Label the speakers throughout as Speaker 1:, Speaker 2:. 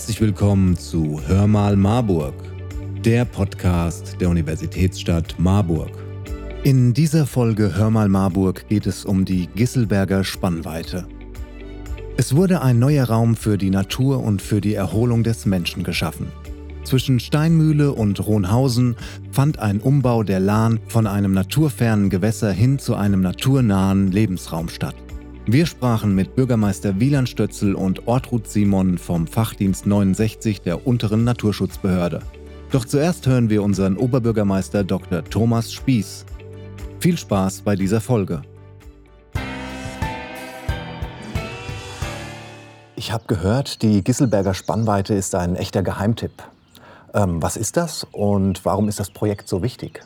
Speaker 1: Herzlich willkommen zu Hör mal Marburg, der Podcast der Universitätsstadt Marburg. In dieser Folge Hör mal Marburg geht es um die Gisselberger Spannweite. Es wurde ein neuer Raum für die Natur und für die Erholung des Menschen geschaffen. Zwischen Steinmühle und Rohnhausen fand ein Umbau der Lahn von einem naturfernen Gewässer hin zu einem naturnahen Lebensraum statt. Wir sprachen mit Bürgermeister Wieland Stötzel und Ortrud Simon vom Fachdienst 69 der unteren Naturschutzbehörde. Doch zuerst hören wir unseren Oberbürgermeister Dr. Thomas Spieß. Viel Spaß bei dieser Folge.
Speaker 2: Ich habe gehört, die Gisselberger Spannweite ist ein echter Geheimtipp. Ähm, was ist das und warum ist das Projekt so wichtig?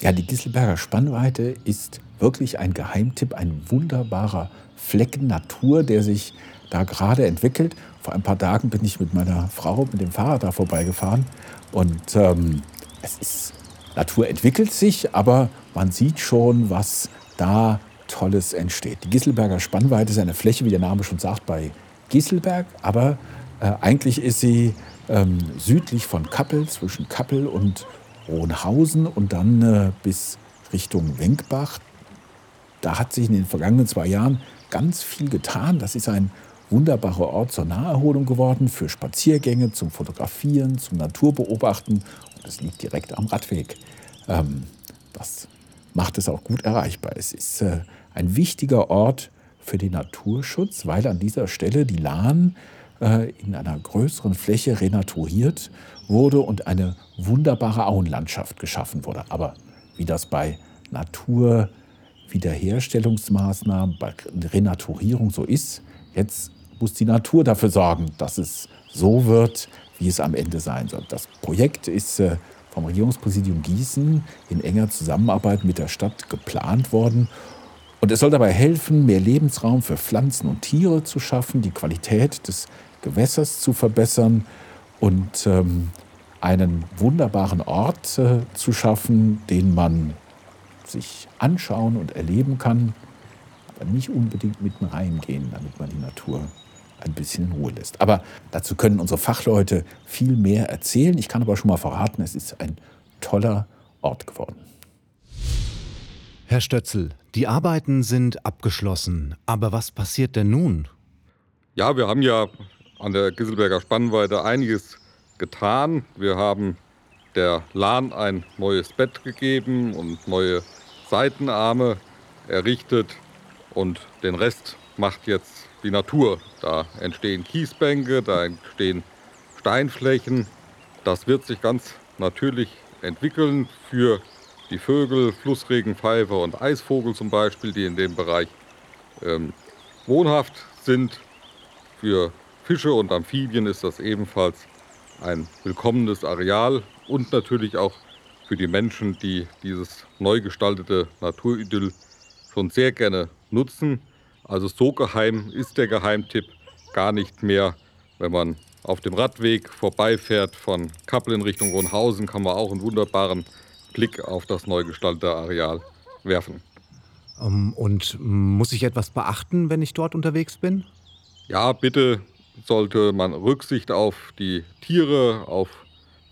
Speaker 3: Ja, die Gisselberger Spannweite ist wirklich ein Geheimtipp, ein wunderbarer Flecken Natur, der sich da gerade entwickelt. Vor ein paar Tagen bin ich mit meiner Frau mit dem Fahrrad da vorbeigefahren und ähm, es ist Natur entwickelt sich, aber man sieht schon, was da Tolles entsteht. Die Gisselberger Spannweite ist eine Fläche, wie der Name schon sagt, bei Gisselberg, aber äh, eigentlich ist sie ähm, südlich von Kappel, zwischen Kappel und Rohnhausen und dann äh, bis Richtung Wenkbach. Da hat sich in den vergangenen zwei Jahren ganz viel getan. Das ist ein wunderbarer Ort zur Naherholung geworden, für Spaziergänge, zum Fotografieren, zum Naturbeobachten. Und es liegt direkt am Radweg. Ähm, das macht es auch gut erreichbar. Es ist äh, ein wichtiger Ort für den Naturschutz, weil an dieser Stelle die Lahn äh, in einer größeren Fläche renaturiert wurde und eine wunderbare Auenlandschaft geschaffen wurde. Aber wie das bei Naturwiederherstellungsmaßnahmen, bei Renaturierung so ist, jetzt muss die Natur dafür sorgen, dass es so wird, wie es am Ende sein soll. Das Projekt ist äh, vom Regierungspräsidium Gießen in enger Zusammenarbeit mit der Stadt geplant worden und es soll dabei helfen, mehr Lebensraum für Pflanzen und Tiere zu schaffen, die Qualität des Gewässers zu verbessern und ähm, einen wunderbaren Ort äh, zu schaffen, den man sich anschauen und erleben kann, aber nicht unbedingt mitten reingehen, damit man die Natur ein bisschen in Ruhe lässt. Aber dazu können unsere Fachleute viel mehr erzählen. Ich kann aber schon mal verraten, es ist ein toller Ort geworden.
Speaker 1: Herr Stötzel, die Arbeiten sind abgeschlossen. Aber was passiert denn nun?
Speaker 4: Ja, wir haben ja an der Gisselberger Spannweite einiges getan. Wir haben der Lahn ein neues Bett gegeben und neue Seitenarme errichtet. Und den Rest macht jetzt die Natur. Da entstehen Kiesbänke, da entstehen Steinflächen. Das wird sich ganz natürlich entwickeln für die Vögel, Flussregenpfeifer und Eisvogel zum Beispiel, die in dem Bereich ähm, wohnhaft sind. Für Fische und Amphibien ist das ebenfalls ein willkommenes Areal und natürlich auch für die Menschen, die dieses neu gestaltete Naturidyll schon sehr gerne nutzen. Also so geheim ist der Geheimtipp gar nicht mehr. Wenn man auf dem Radweg vorbeifährt von Kappel in Richtung Ronhausen, kann man auch einen wunderbaren Blick auf das neu gestaltete Areal werfen.
Speaker 1: Ähm, und muss ich etwas beachten, wenn ich dort unterwegs bin?
Speaker 4: Ja, bitte sollte man Rücksicht auf die Tiere, auf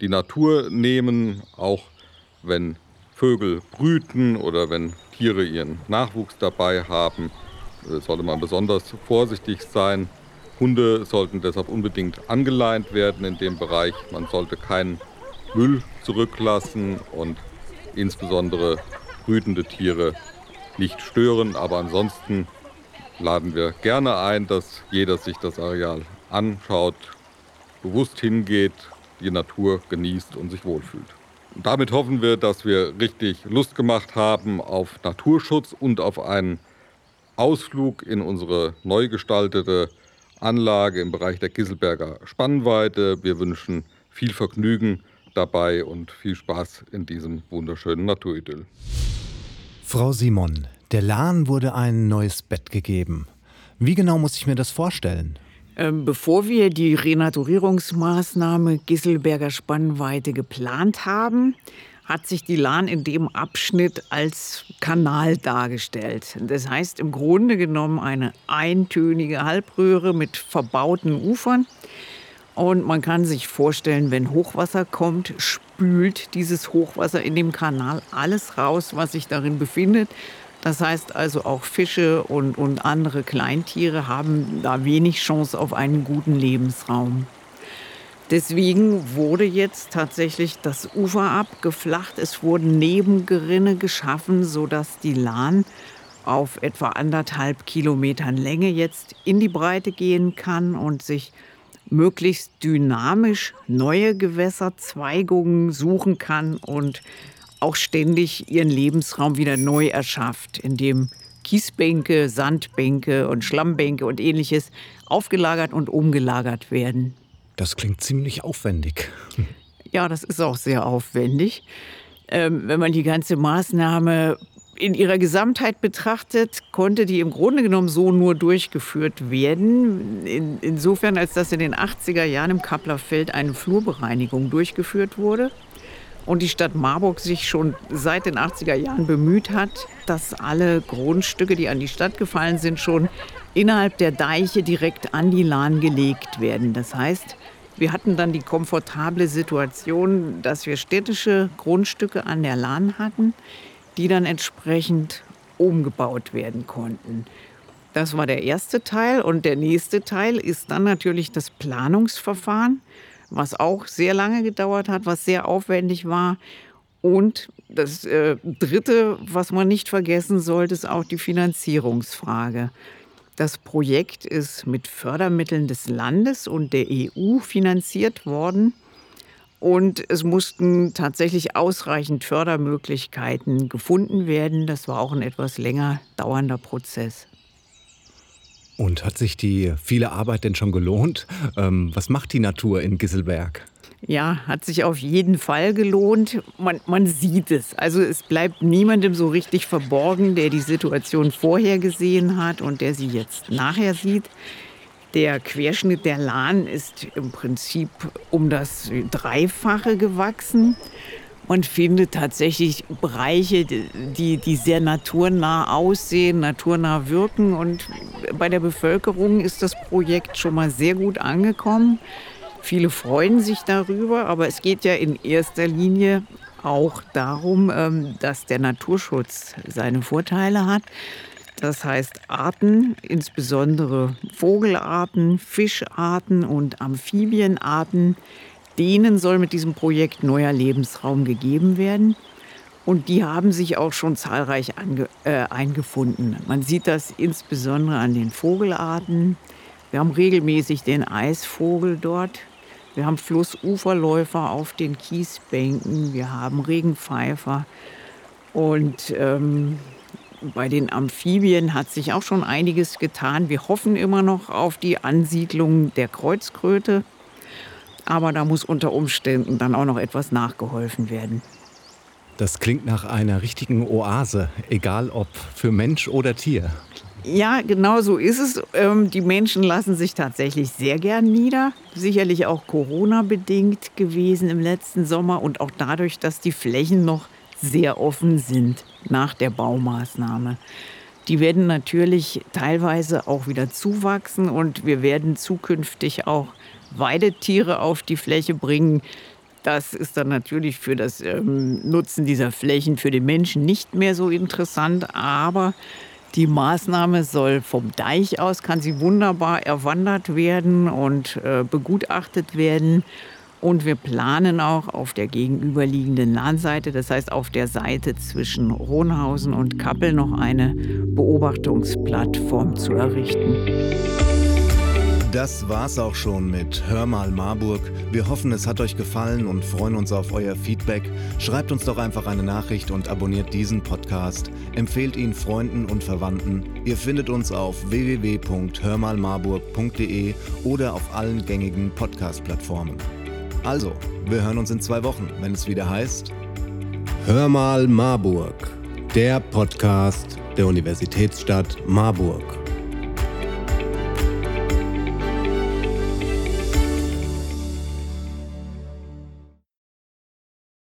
Speaker 4: die Natur nehmen, auch wenn Vögel brüten oder wenn Tiere ihren Nachwuchs dabei haben, äh, sollte man besonders vorsichtig sein. Hunde sollten deshalb unbedingt angeleint werden in dem Bereich. Man sollte keinen Müll zurücklassen und insbesondere brütende Tiere nicht stören. Aber ansonsten laden wir gerne ein, dass jeder sich das Areal anschaut, bewusst hingeht, die Natur genießt und sich wohlfühlt. Und damit hoffen wir, dass wir richtig Lust gemacht haben auf Naturschutz und auf einen Ausflug in unsere neu gestaltete Anlage im Bereich der Gisselberger Spannweite. Wir wünschen viel Vergnügen dabei und viel Spaß in diesem wunderschönen Naturidyll.
Speaker 1: Frau Simon, der Lahn wurde ein neues Bett gegeben. Wie genau muss ich mir das vorstellen?
Speaker 5: Ähm, bevor wir die Renaturierungsmaßnahme Gisselberger Spannweite geplant haben, hat sich die Lahn in dem Abschnitt als Kanal dargestellt. Das heißt im Grunde genommen eine eintönige Halbröhre mit verbauten Ufern. Und man kann sich vorstellen, wenn Hochwasser kommt, spült dieses Hochwasser in dem Kanal alles raus, was sich darin befindet. Das heißt also auch Fische und, und andere Kleintiere haben da wenig Chance auf einen guten Lebensraum. Deswegen wurde jetzt tatsächlich das Ufer abgeflacht. Es wurden Nebengerinne geschaffen, sodass die Lahn auf etwa anderthalb Kilometern Länge jetzt in die Breite gehen kann und sich möglichst dynamisch neue Gewässerzweigungen suchen kann und auch ständig ihren Lebensraum wieder neu erschafft, indem Kiesbänke, Sandbänke und Schlammbänke und ähnliches aufgelagert und umgelagert werden.
Speaker 2: Das klingt ziemlich aufwendig.
Speaker 5: Ja, das ist auch sehr aufwendig. Ähm, wenn man die ganze Maßnahme in ihrer Gesamtheit betrachtet, konnte die im Grunde genommen so nur durchgeführt werden. In, insofern, als dass in den 80er Jahren im Kapplerfeld eine Flurbereinigung durchgeführt wurde und die Stadt Marburg sich schon seit den 80er Jahren bemüht hat, dass alle Grundstücke, die an die Stadt gefallen sind, schon innerhalb der Deiche direkt an die Lahn gelegt werden. Das heißt, wir hatten dann die komfortable Situation, dass wir städtische Grundstücke an der Lahn hatten, die dann entsprechend umgebaut werden konnten. Das war der erste Teil. Und der nächste Teil ist dann natürlich das Planungsverfahren, was auch sehr lange gedauert hat, was sehr aufwendig war. Und das äh, Dritte, was man nicht vergessen sollte, ist auch die Finanzierungsfrage. Das Projekt ist mit Fördermitteln des Landes und der EU finanziert worden. Und es mussten tatsächlich ausreichend Fördermöglichkeiten gefunden werden. Das war auch ein etwas länger dauernder Prozess.
Speaker 2: Und hat sich die viele Arbeit denn schon gelohnt? Ähm, was macht die Natur in Gisselberg?
Speaker 5: Ja, hat sich auf jeden Fall gelohnt. Man, man sieht es. Also es bleibt niemandem so richtig verborgen, der die Situation vorher gesehen hat und der sie jetzt nachher sieht. Der Querschnitt der Lahn ist im Prinzip um das Dreifache gewachsen. Man findet tatsächlich Bereiche, die, die sehr naturnah aussehen, naturnah wirken. Und bei der Bevölkerung ist das Projekt schon mal sehr gut angekommen. Viele freuen sich darüber, aber es geht ja in erster Linie auch darum, ähm, dass der Naturschutz seine Vorteile hat. Das heißt, Arten, insbesondere Vogelarten, Fischarten und Amphibienarten, denen soll mit diesem Projekt neuer Lebensraum gegeben werden. Und die haben sich auch schon zahlreich ange, äh, eingefunden. Man sieht das insbesondere an den Vogelarten. Wir haben regelmäßig den Eisvogel dort. Wir haben Flussuferläufer auf den Kiesbänken. Wir haben Regenpfeifer. Und ähm, bei den Amphibien hat sich auch schon einiges getan. Wir hoffen immer noch auf die Ansiedlung der Kreuzkröte. Aber da muss unter Umständen dann auch noch etwas nachgeholfen werden.
Speaker 2: Das klingt nach einer richtigen Oase, egal ob für Mensch oder Tier.
Speaker 5: Ja, genau so ist es. Ähm, die Menschen lassen sich tatsächlich sehr gern nieder. Sicherlich auch Corona-bedingt gewesen im letzten Sommer und auch dadurch, dass die Flächen noch sehr offen sind nach der Baumaßnahme. Die werden natürlich teilweise auch wieder zuwachsen und wir werden zukünftig auch Weidetiere auf die Fläche bringen. Das ist dann natürlich für das ähm, Nutzen dieser Flächen für den Menschen nicht mehr so interessant, aber die Maßnahme soll vom Deich aus, kann sie wunderbar erwandert werden und äh, begutachtet werden. Und wir planen auch auf der gegenüberliegenden Lahnseite, das heißt auf der Seite zwischen Rohnhausen und Kappel, noch eine Beobachtungsplattform zu errichten.
Speaker 1: Das war's auch schon mit Hör mal Marburg. Wir hoffen, es hat euch gefallen und freuen uns auf euer Feedback. Schreibt uns doch einfach eine Nachricht und abonniert diesen Podcast. Empfehlt ihn Freunden und Verwandten. Ihr findet uns auf www.hörmalmarburg.de oder auf allen gängigen Podcast-Plattformen. Also, wir hören uns in zwei Wochen, wenn es wieder heißt Hör mal Marburg, der Podcast der Universitätsstadt Marburg.